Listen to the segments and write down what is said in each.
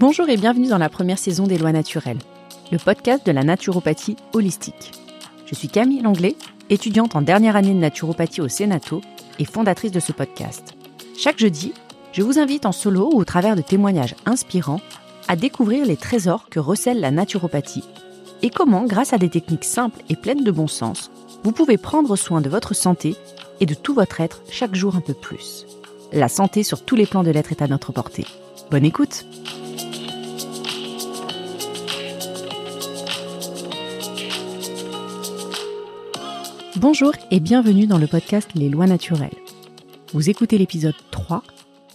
Bonjour et bienvenue dans la première saison des Lois naturelles, le podcast de la naturopathie holistique. Je suis Camille Langlais, étudiante en dernière année de naturopathie au Sénato et fondatrice de ce podcast. Chaque jeudi, je vous invite en solo ou au travers de témoignages inspirants à découvrir les trésors que recèle la naturopathie et comment, grâce à des techniques simples et pleines de bon sens, vous pouvez prendre soin de votre santé et de tout votre être chaque jour un peu plus. La santé sur tous les plans de l'être est à notre portée. Bonne écoute Bonjour et bienvenue dans le podcast Les lois naturelles. Vous écoutez l'épisode 3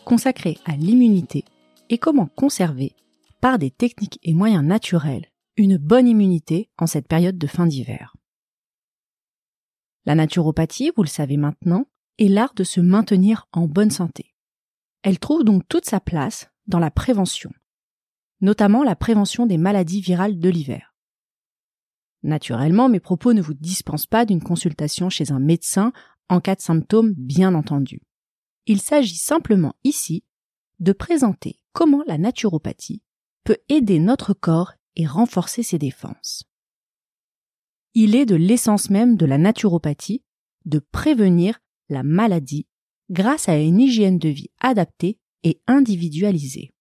consacré à l'immunité et comment conserver, par des techniques et moyens naturels, une bonne immunité en cette période de fin d'hiver. La naturopathie, vous le savez maintenant, est l'art de se maintenir en bonne santé. Elle trouve donc toute sa place dans la prévention, notamment la prévention des maladies virales de l'hiver. Naturellement, mes propos ne vous dispensent pas d'une consultation chez un médecin en cas de symptômes bien entendu. Il s'agit simplement ici de présenter comment la naturopathie peut aider notre corps et renforcer ses défenses. Il est de l'essence même de la naturopathie de prévenir la maladie grâce à une hygiène de vie adaptée et individualisée.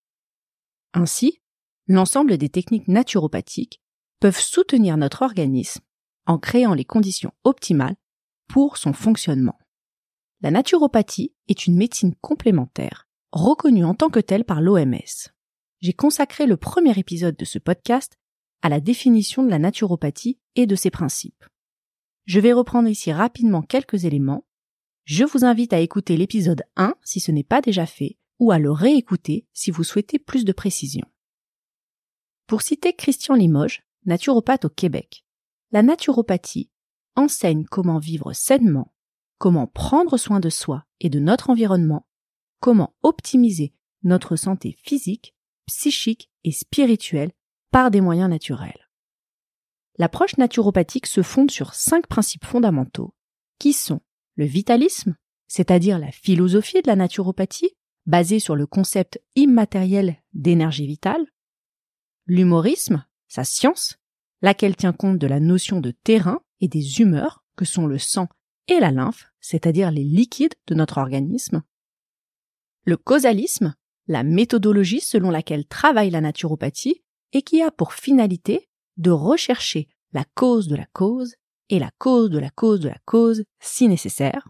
Ainsi, l'ensemble des techniques naturopathiques peuvent soutenir notre organisme en créant les conditions optimales pour son fonctionnement. La naturopathie est une médecine complémentaire reconnue en tant que telle par l'OMS. J'ai consacré le premier épisode de ce podcast à la définition de la naturopathie et de ses principes. Je vais reprendre ici rapidement quelques éléments. Je vous invite à écouter l'épisode 1 si ce n'est pas déjà fait ou à le réécouter si vous souhaitez plus de précision. Pour citer Christian Limoges, naturopathe au Québec. La naturopathie enseigne comment vivre sainement, comment prendre soin de soi et de notre environnement, comment optimiser notre santé physique, psychique et spirituelle par des moyens naturels. L'approche naturopathique se fonde sur cinq principes fondamentaux qui sont le vitalisme, c'est-à-dire la philosophie de la naturopathie basée sur le concept immatériel d'énergie vitale, l'humorisme, sa science, laquelle tient compte de la notion de terrain et des humeurs que sont le sang et la lymphe, c'est-à-dire les liquides de notre organisme. Le causalisme, la méthodologie selon laquelle travaille la naturopathie et qui a pour finalité de rechercher la cause de la cause et la cause de la cause de la cause si nécessaire.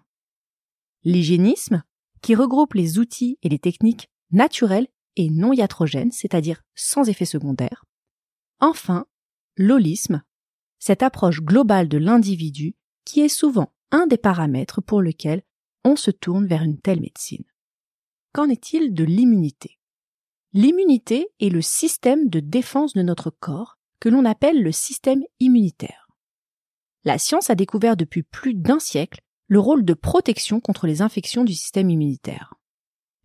L'hygiénisme, qui regroupe les outils et les techniques naturelles et non iatrogènes, c'est-à-dire sans effet secondaire. Enfin, l'holisme, cette approche globale de l'individu qui est souvent un des paramètres pour lequel on se tourne vers une telle médecine. Qu'en est-il de l'immunité? L'immunité est le système de défense de notre corps que l'on appelle le système immunitaire. La science a découvert depuis plus d'un siècle le rôle de protection contre les infections du système immunitaire.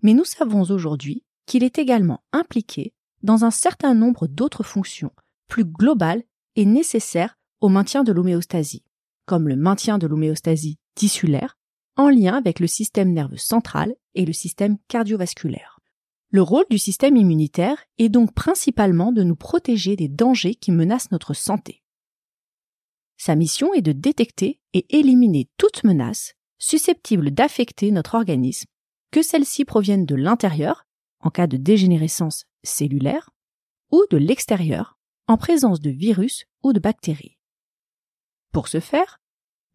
Mais nous savons aujourd'hui qu'il est également impliqué dans un certain nombre d'autres fonctions plus global et nécessaire au maintien de l'homéostasie, comme le maintien de l'homéostasie tissulaire en lien avec le système nerveux central et le système cardiovasculaire. Le rôle du système immunitaire est donc principalement de nous protéger des dangers qui menacent notre santé. Sa mission est de détecter et éliminer toute menace susceptible d'affecter notre organisme, que celle-ci provienne de l'intérieur, en cas de dégénérescence cellulaire, ou de l'extérieur, en présence de virus ou de bactéries. Pour ce faire,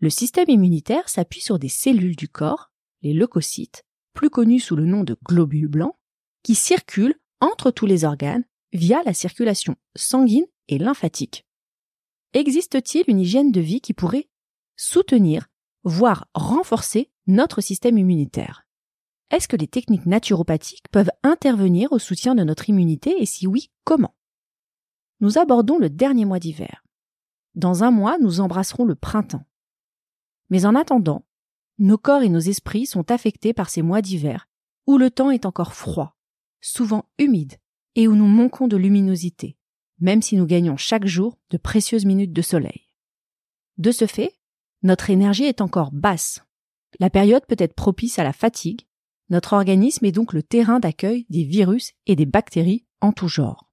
le système immunitaire s'appuie sur des cellules du corps, les leucocytes, plus connus sous le nom de globules blancs, qui circulent entre tous les organes via la circulation sanguine et lymphatique. Existe-t-il une hygiène de vie qui pourrait soutenir, voire renforcer notre système immunitaire? Est-ce que les techniques naturopathiques peuvent intervenir au soutien de notre immunité et si oui, comment? Nous abordons le dernier mois d'hiver. Dans un mois, nous embrasserons le printemps. Mais en attendant, nos corps et nos esprits sont affectés par ces mois d'hiver, où le temps est encore froid, souvent humide, et où nous manquons de luminosité, même si nous gagnons chaque jour de précieuses minutes de soleil. De ce fait, notre énergie est encore basse. La période peut être propice à la fatigue. Notre organisme est donc le terrain d'accueil des virus et des bactéries en tout genre.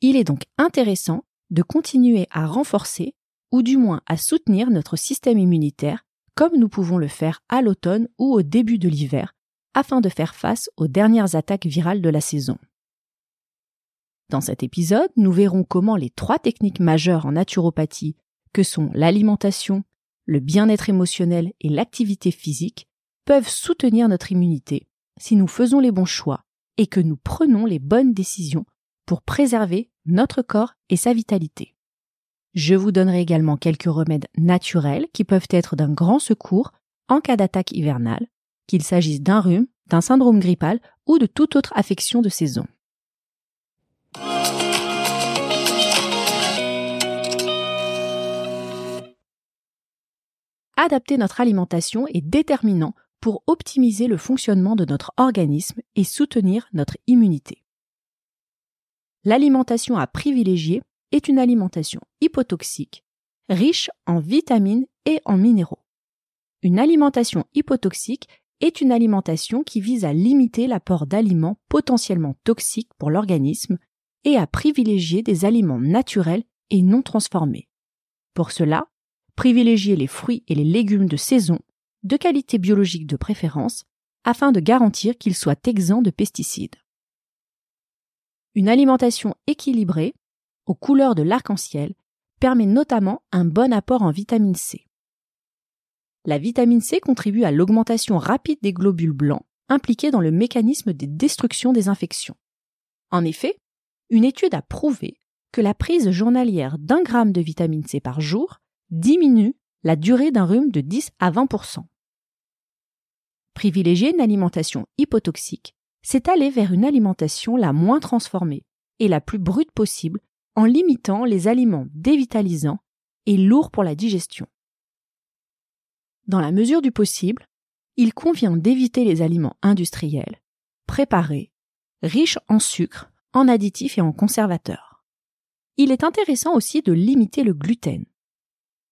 Il est donc intéressant de continuer à renforcer ou du moins à soutenir notre système immunitaire comme nous pouvons le faire à l'automne ou au début de l'hiver afin de faire face aux dernières attaques virales de la saison. Dans cet épisode, nous verrons comment les trois techniques majeures en naturopathie, que sont l'alimentation, le bien-être émotionnel et l'activité physique, peuvent soutenir notre immunité si nous faisons les bons choix et que nous prenons les bonnes décisions pour préserver notre corps et sa vitalité. Je vous donnerai également quelques remèdes naturels qui peuvent être d'un grand secours en cas d'attaque hivernale, qu'il s'agisse d'un rhume, d'un syndrome grippal ou de toute autre affection de saison. Adapter notre alimentation est déterminant pour optimiser le fonctionnement de notre organisme et soutenir notre immunité. L'alimentation à privilégier est une alimentation hypotoxique, riche en vitamines et en minéraux. Une alimentation hypotoxique est une alimentation qui vise à limiter l'apport d'aliments potentiellement toxiques pour l'organisme et à privilégier des aliments naturels et non transformés. Pour cela, privilégier les fruits et les légumes de saison, de qualité biologique de préférence, afin de garantir qu'ils soient exempts de pesticides. Une alimentation équilibrée, aux couleurs de l'arc-en-ciel, permet notamment un bon apport en vitamine C. La vitamine C contribue à l'augmentation rapide des globules blancs impliqués dans le mécanisme de destruction des infections. En effet, une étude a prouvé que la prise journalière d'un gramme de vitamine C par jour diminue la durée d'un rhume de 10 à 20% Privilégier une alimentation hypotoxique, c'est aller vers une alimentation la moins transformée et la plus brute possible en limitant les aliments dévitalisants et lourds pour la digestion. Dans la mesure du possible, il convient d'éviter les aliments industriels, préparés, riches en sucre, en additifs et en conservateurs. Il est intéressant aussi de limiter le gluten,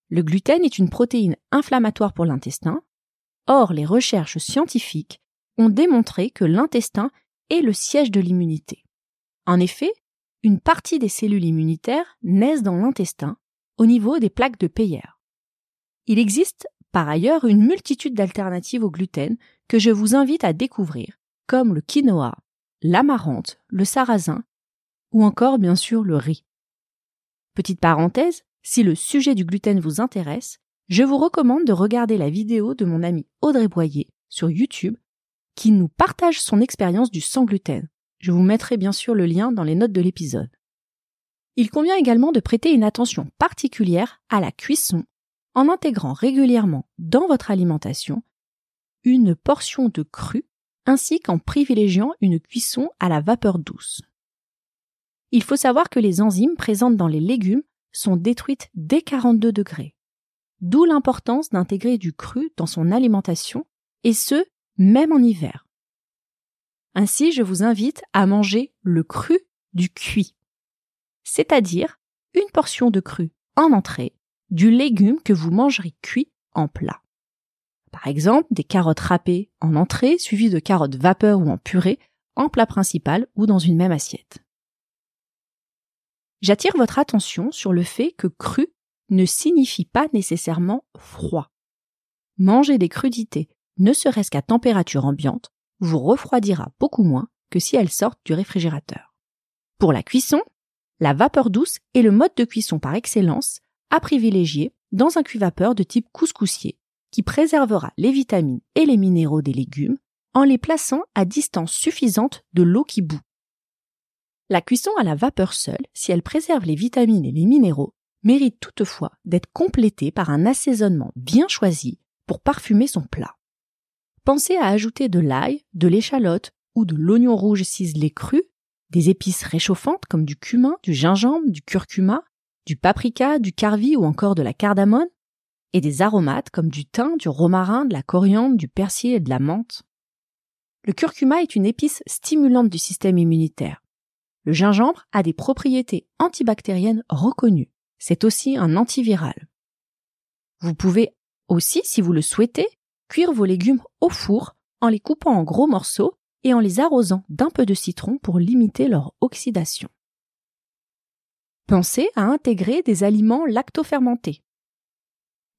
le gluten est une protéine inflammatoire pour l'intestin. Or, les recherches scientifiques ont démontré que l'intestin est le siège de l'immunité. En effet, une partie des cellules immunitaires naissent dans l'intestin, au niveau des plaques de Peyer. Il existe par ailleurs une multitude d'alternatives au gluten que je vous invite à découvrir, comme le quinoa, l'amarante, le sarrasin, ou encore bien sûr le riz. Petite parenthèse, si le sujet du gluten vous intéresse, je vous recommande de regarder la vidéo de mon ami Audrey Boyer sur YouTube qui nous partage son expérience du sans gluten. Je vous mettrai bien sûr le lien dans les notes de l'épisode. Il convient également de prêter une attention particulière à la cuisson en intégrant régulièrement dans votre alimentation une portion de cru ainsi qu'en privilégiant une cuisson à la vapeur douce. Il faut savoir que les enzymes présentes dans les légumes sont détruites dès 42 degrés. D'où l'importance d'intégrer du cru dans son alimentation, et ce, même en hiver. Ainsi, je vous invite à manger le cru du cuit, c'est-à-dire une portion de cru en entrée du légume que vous mangerez cuit en plat. Par exemple, des carottes râpées en entrée suivies de carottes vapeur ou en purée en plat principal ou dans une même assiette. J'attire votre attention sur le fait que cru ne signifie pas nécessairement froid. Manger des crudités, ne serait-ce qu'à température ambiante, vous refroidira beaucoup moins que si elles sortent du réfrigérateur. Pour la cuisson, la vapeur douce est le mode de cuisson par excellence à privilégier dans un cuit-vapeur de type couscoussier qui préservera les vitamines et les minéraux des légumes en les plaçant à distance suffisante de l'eau qui bout. La cuisson à la vapeur seule, si elle préserve les vitamines et les minéraux, mérite toutefois d'être complétée par un assaisonnement bien choisi pour parfumer son plat. Pensez à ajouter de l'ail, de l'échalote ou de l'oignon rouge ciselé cru, des épices réchauffantes comme du cumin, du gingembre, du curcuma, du paprika, du carvi ou encore de la cardamone, et des aromates comme du thym, du romarin, de la coriandre, du persil et de la menthe. Le curcuma est une épice stimulante du système immunitaire. Le gingembre a des propriétés antibactériennes reconnues. C'est aussi un antiviral. Vous pouvez aussi, si vous le souhaitez, cuire vos légumes au four en les coupant en gros morceaux et en les arrosant d'un peu de citron pour limiter leur oxydation. Pensez à intégrer des aliments lactofermentés.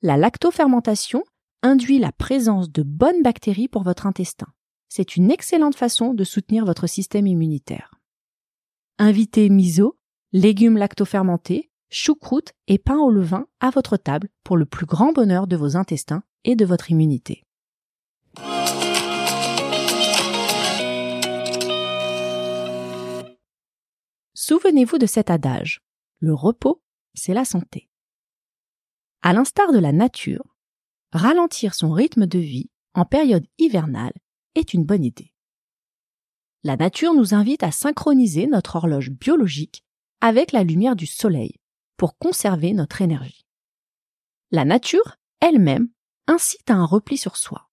La lactofermentation induit la présence de bonnes bactéries pour votre intestin. C'est une excellente façon de soutenir votre système immunitaire. Invitez miso, légumes lactofermentés, choucroute et pain au levain à votre table pour le plus grand bonheur de vos intestins et de votre immunité. Souvenez-vous de cet adage. Le repos, c'est la santé. À l'instar de la nature, ralentir son rythme de vie en période hivernale est une bonne idée. La nature nous invite à synchroniser notre horloge biologique avec la lumière du soleil pour conserver notre énergie. La nature, elle-même, incite à un repli sur soi.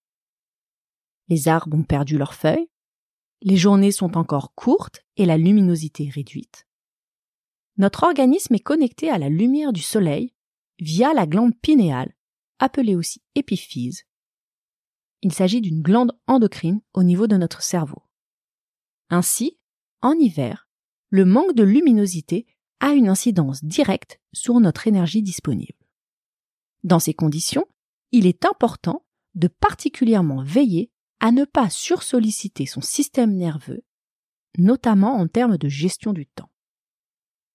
Les arbres ont perdu leurs feuilles, les journées sont encore courtes et la luminosité réduite. Notre organisme est connecté à la lumière du soleil via la glande pinéale, appelée aussi épiphyse. Il s'agit d'une glande endocrine au niveau de notre cerveau. Ainsi, en hiver, le manque de luminosité a une incidence directe sur notre énergie disponible. Dans ces conditions, il est important de particulièrement veiller à ne pas sursolliciter son système nerveux, notamment en termes de gestion du temps.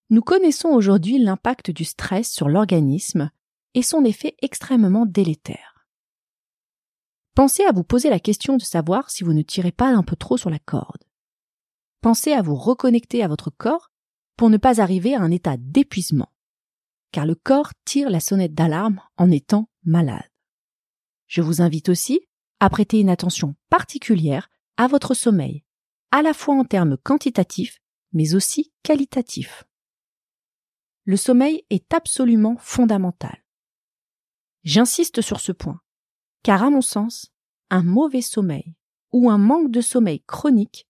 Nous connaissons aujourd'hui l'impact du stress sur l'organisme et son effet extrêmement délétère. Pensez à vous poser la question de savoir si vous ne tirez pas un peu trop sur la corde. Pensez à vous reconnecter à votre corps pour ne pas arriver à un état d'épuisement, car le corps tire la sonnette d'alarme en étant malade. Je vous invite aussi à prêter une attention particulière à votre sommeil, à la fois en termes quantitatifs, mais aussi qualitatifs le sommeil est absolument fondamental. J'insiste sur ce point, car à mon sens, un mauvais sommeil ou un manque de sommeil chronique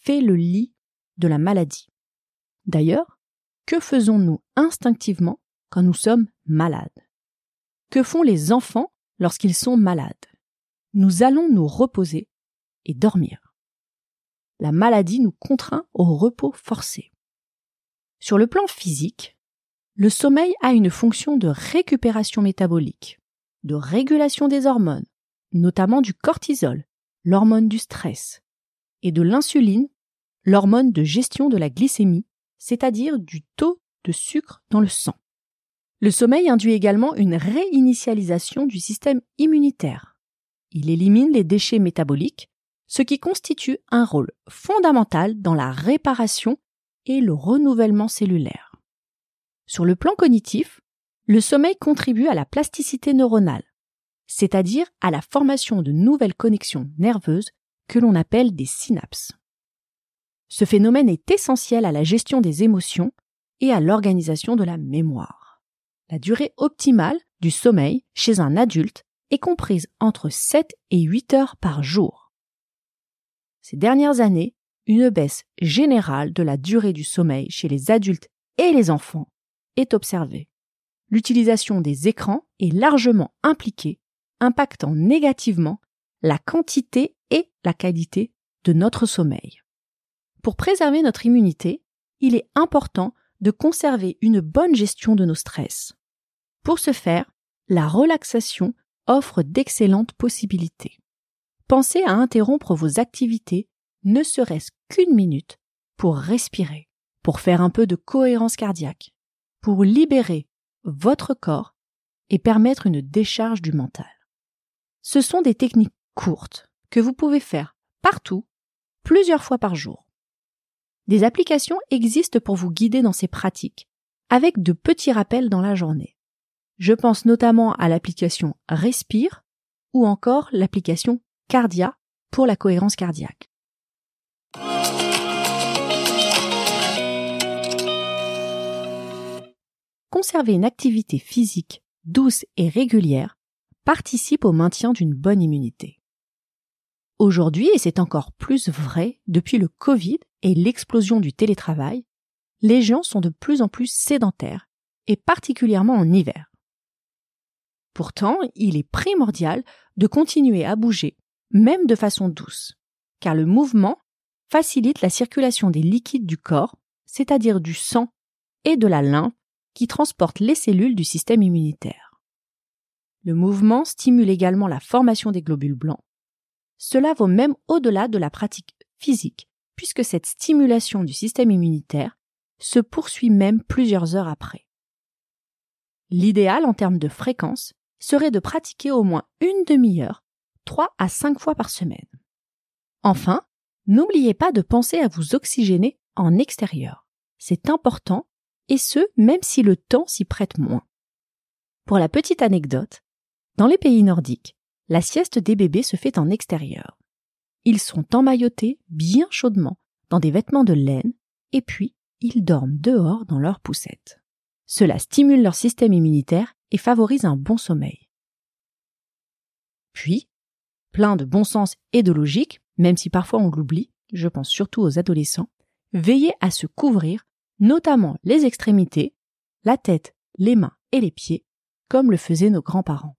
fait le lit de la maladie. D'ailleurs, que faisons-nous instinctivement quand nous sommes malades? Que font les enfants lorsqu'ils sont malades? Nous allons nous reposer et dormir. La maladie nous contraint au repos forcé. Sur le plan physique, le sommeil a une fonction de récupération métabolique, de régulation des hormones, notamment du cortisol, l'hormone du stress, et de l'insuline, l'hormone de gestion de la glycémie, c'est-à-dire du taux de sucre dans le sang. Le sommeil induit également une réinitialisation du système immunitaire. Il élimine les déchets métaboliques, ce qui constitue un rôle fondamental dans la réparation et le renouvellement cellulaire. Sur le plan cognitif, le sommeil contribue à la plasticité neuronale, c'est-à-dire à la formation de nouvelles connexions nerveuses que l'on appelle des synapses. Ce phénomène est essentiel à la gestion des émotions et à l'organisation de la mémoire. La durée optimale du sommeil chez un adulte est comprise entre 7 et 8 heures par jour. Ces dernières années, une baisse générale de la durée du sommeil chez les adultes et les enfants est observée. L'utilisation des écrans est largement impliquée, impactant négativement la quantité et la qualité de notre sommeil. Pour préserver notre immunité, il est important de conserver une bonne gestion de nos stress. Pour ce faire, la relaxation offre d'excellentes possibilités. Pensez à interrompre vos activités, ne serait-ce qu'une minute, pour respirer, pour faire un peu de cohérence cardiaque, pour libérer votre corps et permettre une décharge du mental. Ce sont des techniques courtes que vous pouvez faire partout, plusieurs fois par jour. Des applications existent pour vous guider dans ces pratiques, avec de petits rappels dans la journée. Je pense notamment à l'application Respire ou encore l'application Cardia pour la cohérence cardiaque. conserver une activité physique douce et régulière participe au maintien d'une bonne immunité. Aujourd'hui, et c'est encore plus vrai depuis le Covid et l'explosion du télétravail, les gens sont de plus en plus sédentaires, et particulièrement en hiver. Pourtant, il est primordial de continuer à bouger, même de façon douce, car le mouvement facilite la circulation des liquides du corps, c'est-à-dire du sang et de la lymphe qui transportent les cellules du système immunitaire. Le mouvement stimule également la formation des globules blancs. Cela vaut même au-delà de la pratique physique, puisque cette stimulation du système immunitaire se poursuit même plusieurs heures après. L'idéal en termes de fréquence serait de pratiquer au moins une demi-heure, trois à cinq fois par semaine. Enfin, n'oubliez pas de penser à vous oxygéner en extérieur. C'est important, et ce, même si le temps s'y prête moins. Pour la petite anecdote, dans les pays nordiques, la sieste des bébés se fait en extérieur. Ils sont emmaillotés bien chaudement dans des vêtements de laine, et puis ils dorment dehors dans leurs poussettes. Cela stimule leur système immunitaire et favorise un bon sommeil. Puis, plein de bon sens et de logique, même si parfois on l'oublie, je pense surtout aux adolescents, veillez à se couvrir, notamment les extrémités, la tête, les mains et les pieds, comme le faisaient nos grands-parents.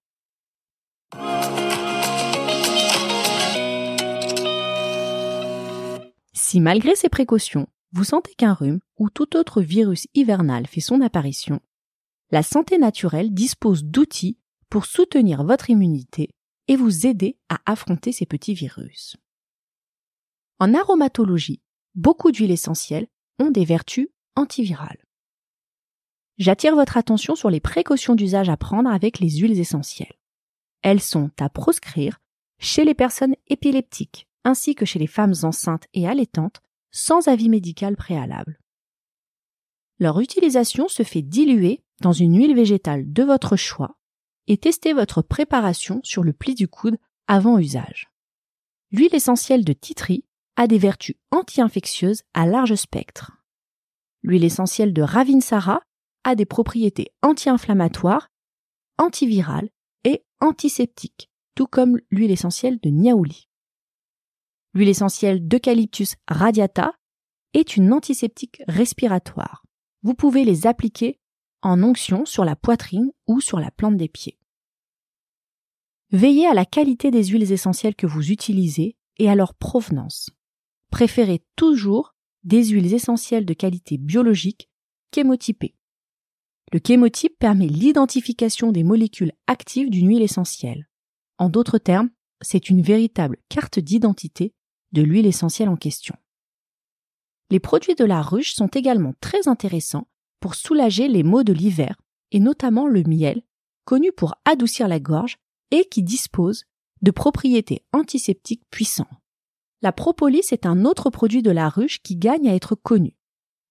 Si malgré ces précautions, vous sentez qu'un rhume ou tout autre virus hivernal fait son apparition, la santé naturelle dispose d'outils pour soutenir votre immunité et vous aider à affronter ces petits virus. En aromatologie, beaucoup d'huiles essentielles ont des vertus antivirales. J'attire votre attention sur les précautions d'usage à prendre avec les huiles essentielles. Elles sont à proscrire chez les personnes épileptiques ainsi que chez les femmes enceintes et allaitantes sans avis médical préalable. Leur utilisation se fait diluer dans une huile végétale de votre choix et testez votre préparation sur le pli du coude avant usage. L'huile essentielle de titri a des vertus anti-infectieuses à large spectre. L'huile essentielle de Ravinsara a des propriétés anti-inflammatoires, antivirales et antiseptiques, tout comme l'huile essentielle de Niaouli. L'huile essentielle d'Eucalyptus radiata est une antiseptique respiratoire. Vous pouvez les appliquer en onction sur la poitrine ou sur la plante des pieds. Veillez à la qualité des huiles essentielles que vous utilisez et à leur provenance. Préférez toujours des huiles essentielles de qualité biologique chémotypées. Le chémotype permet l'identification des molécules actives d'une huile essentielle. En d'autres termes, c'est une véritable carte d'identité de l'huile essentielle en question. Les produits de la ruche sont également très intéressants pour soulager les maux de l'hiver, et notamment le miel, connu pour adoucir la gorge et qui dispose de propriétés antiseptiques puissantes. La propolis est un autre produit de la ruche qui gagne à être connu.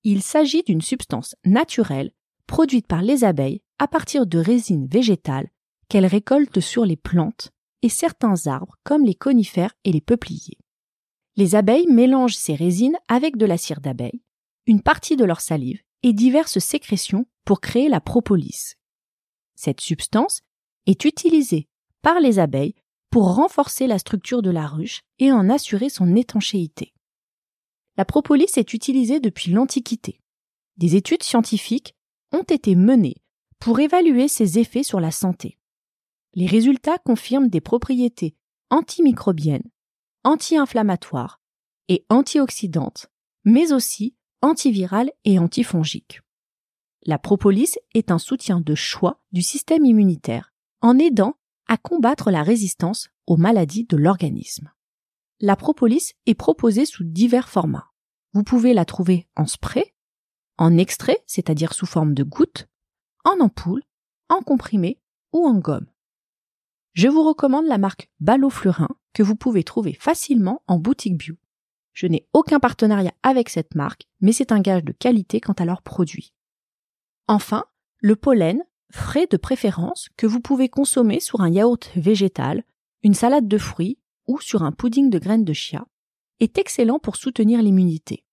Il s'agit d'une substance naturelle produite par les abeilles à partir de résines végétales qu'elles récoltent sur les plantes et certains arbres comme les conifères et les peupliers. Les abeilles mélangent ces résines avec de la cire d'abeille, une partie de leur salive et diverses sécrétions pour créer la propolis. Cette substance est utilisée par les abeilles pour renforcer la structure de la ruche et en assurer son étanchéité. La propolis est utilisée depuis l'Antiquité. Des études scientifiques ont été menées pour évaluer ses effets sur la santé. Les résultats confirment des propriétés antimicrobiennes, anti-inflammatoires et antioxydantes, mais aussi antivirales et antifongiques. La propolis est un soutien de choix du système immunitaire en aidant à combattre la résistance aux maladies de l'organisme. La propolis est proposée sous divers formats. Vous pouvez la trouver en spray, en extrait, c'est-à-dire sous forme de gouttes, en ampoule, en comprimé ou en gomme. Je vous recommande la marque Ballot-Fleurin que vous pouvez trouver facilement en boutique bio. Je n'ai aucun partenariat avec cette marque, mais c'est un gage de qualité quant à leurs produits. Enfin, le pollen, frais de préférence, que vous pouvez consommer sur un yaourt végétal, une salade de fruits ou sur un pudding de graines de chia, est excellent pour soutenir l'immunité.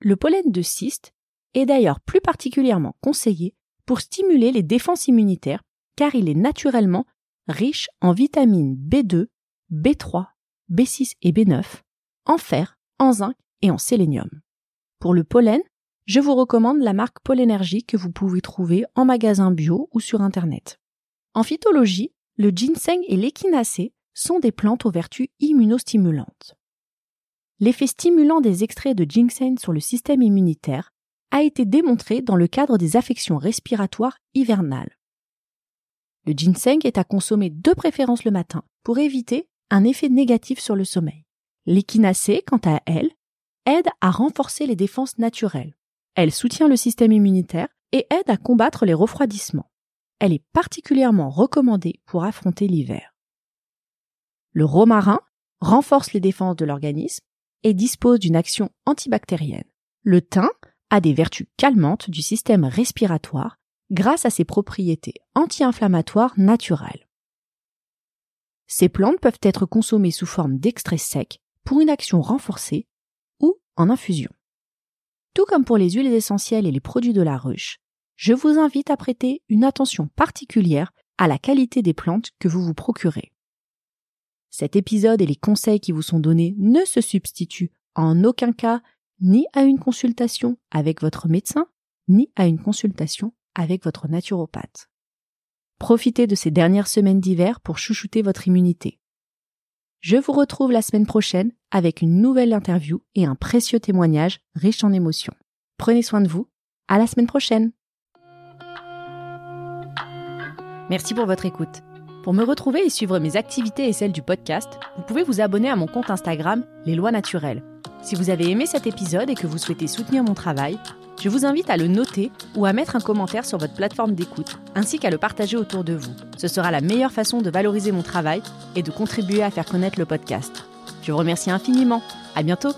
Le pollen de cyste est d'ailleurs plus particulièrement conseillé pour stimuler les défenses immunitaires car il est naturellement riche en vitamines B2, B3, B6 et B9, en fer, en zinc et en sélénium. Pour le pollen, je vous recommande la marque Pollenergie que vous pouvez trouver en magasin bio ou sur Internet. En phytologie, le ginseng et l'échinacée sont des plantes aux vertus immunostimulantes. l'effet stimulant des extraits de ginseng sur le système immunitaire a été démontré dans le cadre des affections respiratoires hivernales. Le ginseng est à consommer de préférence le matin pour éviter un effet négatif sur le sommeil. L'échinacée, quant à elle, aide à renforcer les défenses naturelles. Elle soutient le système immunitaire et aide à combattre les refroidissements. Elle est particulièrement recommandée pour affronter l'hiver. Le romarin renforce les défenses de l'organisme et dispose d'une action antibactérienne. Le thym a des vertus calmantes du système respiratoire grâce à ses propriétés anti-inflammatoires naturelles. Ces plantes peuvent être consommées sous forme d'extrait sec pour une action renforcée ou en infusion. Tout comme pour les huiles essentielles et les produits de la ruche, je vous invite à prêter une attention particulière à la qualité des plantes que vous vous procurez. Cet épisode et les conseils qui vous sont donnés ne se substituent en aucun cas ni à une consultation avec votre médecin, ni à une consultation avec votre naturopathe. Profitez de ces dernières semaines d'hiver pour chouchouter votre immunité. Je vous retrouve la semaine prochaine avec une nouvelle interview et un précieux témoignage riche en émotions. Prenez soin de vous. À la semaine prochaine. Merci pour votre écoute. Pour me retrouver et suivre mes activités et celles du podcast, vous pouvez vous abonner à mon compte Instagram Les Lois Naturelles. Si vous avez aimé cet épisode et que vous souhaitez soutenir mon travail, je vous invite à le noter ou à mettre un commentaire sur votre plateforme d'écoute, ainsi qu'à le partager autour de vous. Ce sera la meilleure façon de valoriser mon travail et de contribuer à faire connaître le podcast. Je vous remercie infiniment. À bientôt!